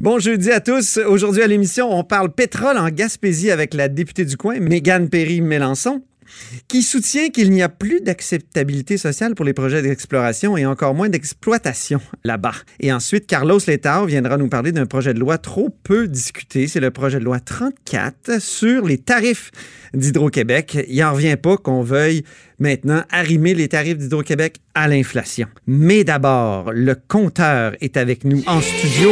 Bon jeudi à tous. Aujourd'hui à l'émission, on parle pétrole en Gaspésie avec la députée du coin, Mégane Perry-Mélenchon qui soutient qu'il n'y a plus d'acceptabilité sociale pour les projets d'exploration et encore moins d'exploitation là-bas. Et ensuite, Carlos Letao viendra nous parler d'un projet de loi trop peu discuté. C'est le projet de loi 34 sur les tarifs d'Hydro-Québec. Il n'en revient pas qu'on veuille maintenant arrimer les tarifs d'Hydro-Québec à l'inflation. Mais d'abord, le compteur est avec nous en studio.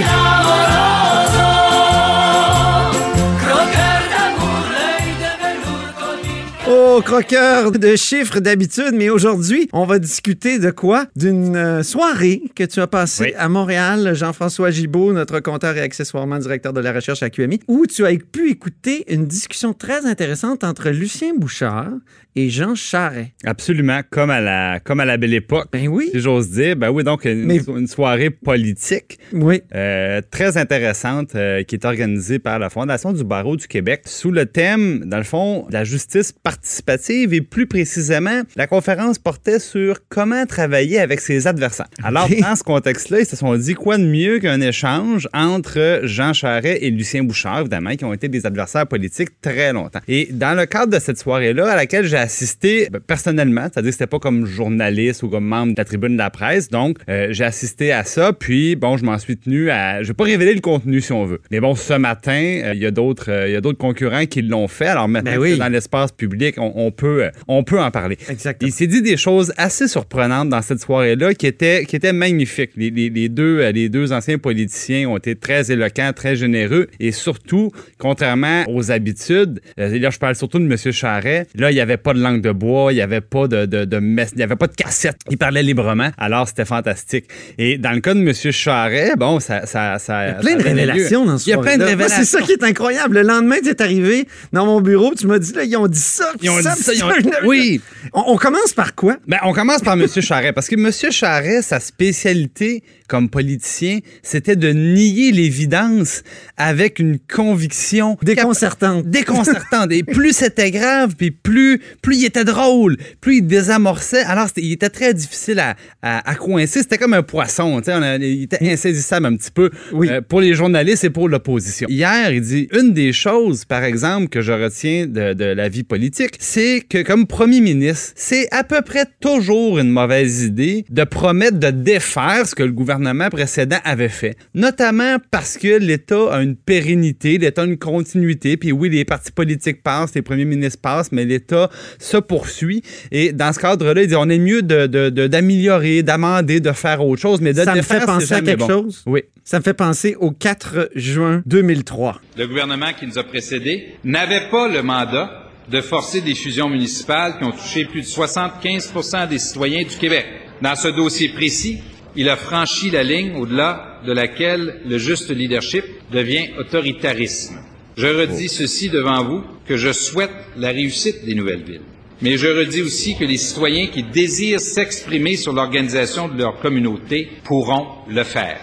Oh, croqueur de chiffres d'habitude, mais aujourd'hui, on va discuter de quoi? D'une euh, soirée que tu as passée à Montréal, Jean-François Gibault, notre compteur et accessoirement directeur de la recherche à QMI, où tu as pu écouter une discussion très intéressante entre Lucien Bouchard et Jean Charret. Absolument, comme à la, comme à la belle époque. Ben oui. Si j'ose dire. Ben oui, donc une, une soirée politique. Oui. Euh, très intéressante euh, qui est organisée par la Fondation du barreau du Québec sous le thème, dans le fond, de la justice participative et plus précisément, la conférence portait sur comment travailler avec ses adversaires. Alors, dans ce contexte-là, ils se sont dit quoi de mieux qu'un échange entre Jean Charret et Lucien Bouchard, évidemment, qui ont été des adversaires politiques très longtemps. Et dans le cadre de cette soirée-là, à laquelle j'ai assisté ben, personnellement, c'est-à-dire que c'était pas comme journaliste ou comme membre de la tribune de la presse. Donc, euh, j'ai assisté à ça. Puis, bon, je m'en suis tenu à. Je vais pas révéler le contenu si on veut. Mais bon, ce matin, euh, il y a d'autres, euh, y a d'autres concurrents qui l'ont fait. Alors maintenant, Ben dans l'espace public, on, peut, on peut en parler. Exactement. Il s'est dit des choses assez surprenantes dans cette soirée-là qui étaient, qui étaient magnifiques. Les, les, deux, les deux anciens politiciens ont été très éloquents, très généreux et surtout, contrairement aux habitudes, là, je parle surtout de M. Charret, là, il n'y avait pas de langue de bois, il n'y avait pas de, de, de il n'y avait pas de cassette. Il parlait librement. Alors, c'était fantastique. Et dans le cas de M. Charret, bon, ça. ça, ça il y a plein de révélations dans ce Il y a plein de révélations. C'est ça qui est incroyable. Le lendemain, tu es arrivé dans mon bureau, tu m'as dit, là, ils ont dit ça. Ils ont ça, dit ça. Ils ont... Oui. On, on, commence par quoi? Ben, on commence par M. Charret. Parce que M. Charret, sa spécialité comme politicien, c'était de nier l'évidence avec une conviction déconcertante. Déconcertante. Et plus c'était grave, puis plus, plus il était drôle, plus il désamorçait. Alors, il était très difficile à, à, à coincer. C'était comme un poisson. On a, il était insaisissable un petit peu oui. euh, pour les journalistes et pour l'opposition. Hier, il dit une des choses, par exemple, que je retiens de, de la vie politique, c'est que comme premier ministre, c'est à peu près toujours une mauvaise idée de promettre de défaire ce que le gouvernement précédent avait fait. Notamment parce que l'État a une pérennité, l'État a une continuité. Puis oui, les partis politiques passent, les premiers ministres passent, mais l'État se poursuit. Et dans ce cadre-là, il dit on est mieux d'améliorer, de, de, d'amender, de faire autre chose, mais de Ça défaire, me fait penser à quelque bon. chose? Oui. Ça me fait penser au 4 juin 2003. Le gouvernement qui nous a précédés n'avait pas le mandat de forcer des fusions municipales qui ont touché plus de 75 des citoyens du Québec. Dans ce dossier précis, il a franchi la ligne au-delà de laquelle le juste leadership devient autoritarisme. Je redis ceci devant vous, que je souhaite la réussite des nouvelles villes. Mais je redis aussi que les citoyens qui désirent s'exprimer sur l'organisation de leur communauté pourront le faire.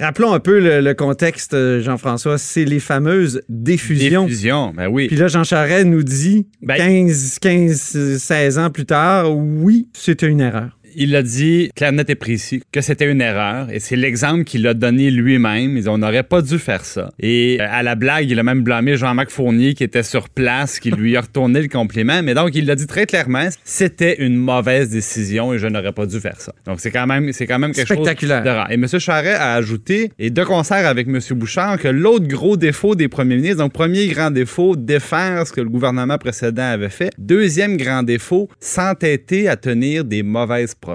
Rappelons un peu le, le contexte, Jean-François. C'est les fameuses diffusions. Diffusion, ben oui. Puis là, Jean Charest nous dit, Ben- 15, 15, 16 ans plus tard, oui, c'était une erreur. Il a dit clair, net et précis que c'était une erreur et c'est l'exemple qu'il a donné lui-même. On n'aurait pas dû faire ça. Et euh, à la blague, il a même blâmé Jean-Marc Fournier qui était sur place, qui lui a retourné le compliment. Mais donc, il l'a dit très clairement, c'était une mauvaise décision et je n'aurais pas dû faire ça. Donc, c'est quand même, c'est quand même quelque Spectaculaire. chose de rare. Et M. Charret a ajouté, et de concert avec M. Bouchard, que l'autre gros défaut des premiers ministres, donc premier grand défaut, défaire ce que le gouvernement précédent avait fait. Deuxième grand défaut, s'entêter à tenir des mauvaises promesses.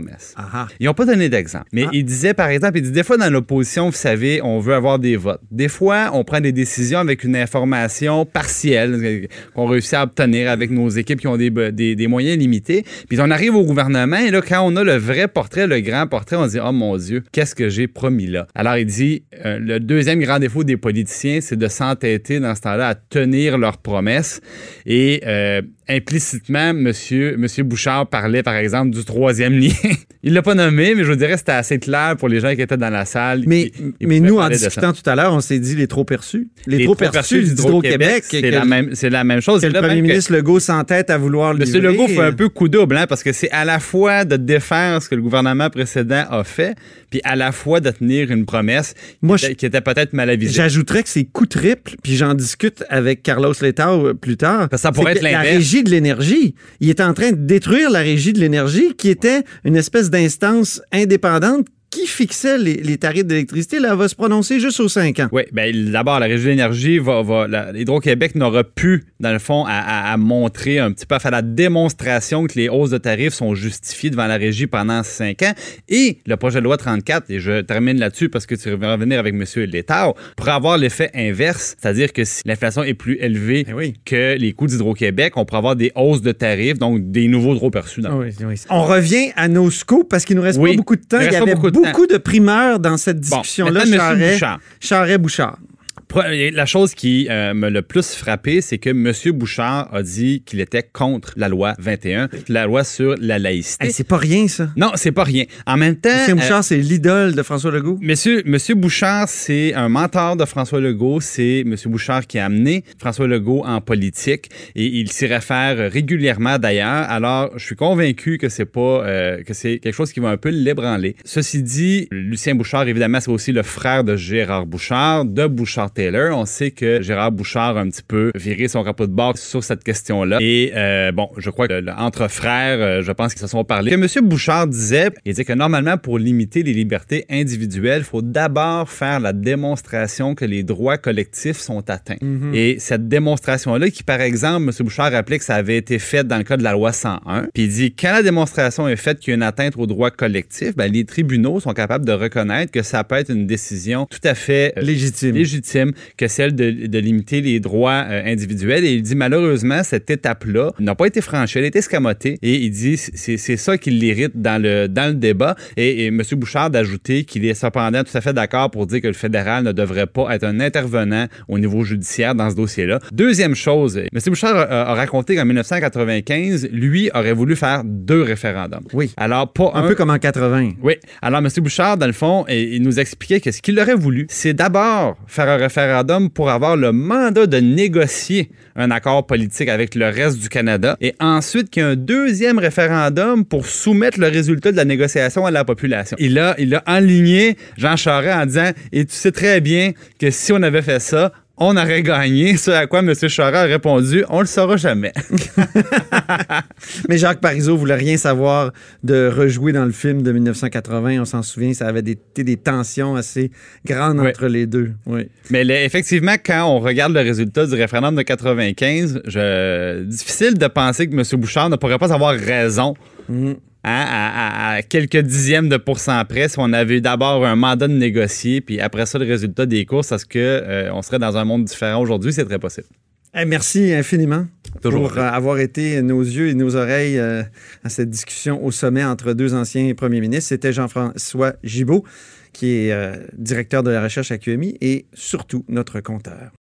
Ils n'ont pas donné d'exemple. Mais Ah. il disait, par exemple, il dit des fois dans l'opposition, vous savez, on veut avoir des votes. Des fois, on prend des décisions avec une information partielle qu'on réussit à obtenir avec nos équipes qui ont des, des, des moyens limités. Puis on arrive au gouvernement et là, quand on a le vrai portrait, le grand portrait, on se dit, oh mon Dieu, qu'est-ce que j'ai promis là? Alors il dit, euh, le deuxième grand défaut des politiciens, c'est de s'entêter dans ce temps-là à tenir leurs promesses. Et euh, implicitement, monsieur, monsieur Bouchard parlait, par exemple, du troisième lien. il l'a pas nommé, mais je vous dirais que c'était assez clair pour les gens qui étaient dans la salle. Mais, mais nous, en discutant tout à l'heure, on s'est dit les trop perçus. Les, Les trop trop perçus d'Hydro-Québec. c'est la même, c'est la même chose. que le premier ministre Legault s'entête à vouloir le Monsieur. Legault fait un peu coup double, hein, parce que c'est à la fois de défaire ce que le gouvernement précédent a fait, puis à la fois de tenir une promesse Moi, qui, était, peut-être mal avisée. J'ajouterais que c'est coup triple, puis j'en discute avec Carlos Letao euh, plus tard. Parce que ça pourrait être l'inverse. De l'énergie, il est en train de détruire la régie de l'énergie, qui était une espèce d'instance indépendante qui fixait les, tarifs d'électricité. Là, va se prononcer juste aux 5 ans. Oui, bien d'abord, la Régie de l'énergie va. va la- Hydro-Québec n'aura pu, dans le fond, à, à- à montrer un petit peu, à faire la démonstration que les hausses de tarifs sont justifiées devant la Régie pendant cinq ans. Et le projet de loi 34, et je termine là-dessus parce que tu vas revenir avec M. Létard, pourrait avoir l'effet inverse, c'est-à-dire que si l'inflation est plus élevée Eh oui. que les coûts d'Hydro-Québec, on pourrait avoir des hausses de tarifs, donc des nouveaux droits perçus. dans le On revient à nos scoops parce qu'il nous reste Oui, pas beaucoup de temps. il Il y avait beaucoup beaucoup, de de, primeurs dans cette Bon, discussion-là. Charret- Bouchard. Charret-Bouchard. La chose qui euh, me le plus frappé, c'est que M. Bouchard a dit qu'il était contre la loi 21, la loi sur la laïcité. Hey, c'est pas rien, ça. non, c'est pas rien. En même temps, Lucien euh, Bouchard, c'est l'idole de François Legault. Monsieur, Monsieur Bouchard, c'est un mentor de François Legault. C'est Monsieur Bouchard qui a amené François Legault en politique et il s'y réfère régulièrement d'ailleurs. Alors, je suis convaincu que c'est pas euh, que c'est quelque chose qui va un peu l'ébranler. Ceci dit, Lucien Bouchard, évidemment, c'est aussi le frère de Gérard Bouchard, de Bouchard Taylor. On sait que Gérard Bouchard a un petit peu viré son capot de bord sur cette question-là. Et euh, bon, je crois que le- entre frères, euh, je pense qu'ils se sont parlé. Que Monsieur Bouchard disait, il disait que normalement, pour limiter les libertés individuelles, il faut d'abord faire la démonstration que les droits collectifs sont atteints. Et cette démonstration-là, qui par exemple, M. Bouchard rappelait que ça avait été fait dans le cas de la loi 101, puis il dit quand la démonstration est faite qu'il y a une atteinte aux droits collectifs, ben, les tribunaux sont capables de reconnaître que ça peut être une décision tout à fait euh, Légitime. légitime que celle de, de limiter les droits euh, individuels. Et il dit malheureusement, cette étape-là n'a pas été franchie, elle a été escamotée. Et il dit c'est c'est ça qui l'irrite dans le, dans le débat. Et, et M. Bouchard d'ajouter qu'il est cependant tout à fait d'accord pour dire que le fédéral ne devrait pas être un intervenant au niveau judiciaire dans ce dossier-là. Deuxième chose, M. Bouchard a, a raconté qu'en 1995, lui aurait voulu faire deux référendums. Oui. Alors, pas Un peu comme en 80. oui. Alors, M. Bouchard, dans le fond, il nous expliquait que ce qu'il aurait voulu, c'est d'abord faire un référendum pour avoir le mandat de négocier un accord politique avec le reste du Canada et ensuite qu'il y ait un deuxième référendum pour soumettre le résultat de la négociation à la population. Il a, il a enligné Jean Charest en disant Et tu sais très bien que si on avait fait ça, on aurait gagné. Ce à quoi M. Charest a répondu On le saura jamais. Mais Jacques Parizeau voulait rien savoir de rejouer dans le film de 1980. On s'en souvient, ça avait été des tensions assez grandes Oui. entre les deux. Oui. Mais effectivement, quand on regarde le résultat du référendum de 95, je, difficile de penser que M. Bouchard ne pourrait pas avoir raison Mhm. Hein, à, à- à quelques dixièmes de pourcent près si on avait eu d'abord un mandat de négocier, puis après ça, le résultat des courses, est-ce qu'on on serait dans un monde différent aujourd'hui? C'est très possible. Eh, merci infiniment Toujours. pour euh, avoir été nos yeux et nos oreilles euh, à cette discussion au sommet entre deux anciens premiers ministres. C'était Jean-François Gibault, qui est euh, directeur de la recherche à QMI et surtout notre compteur.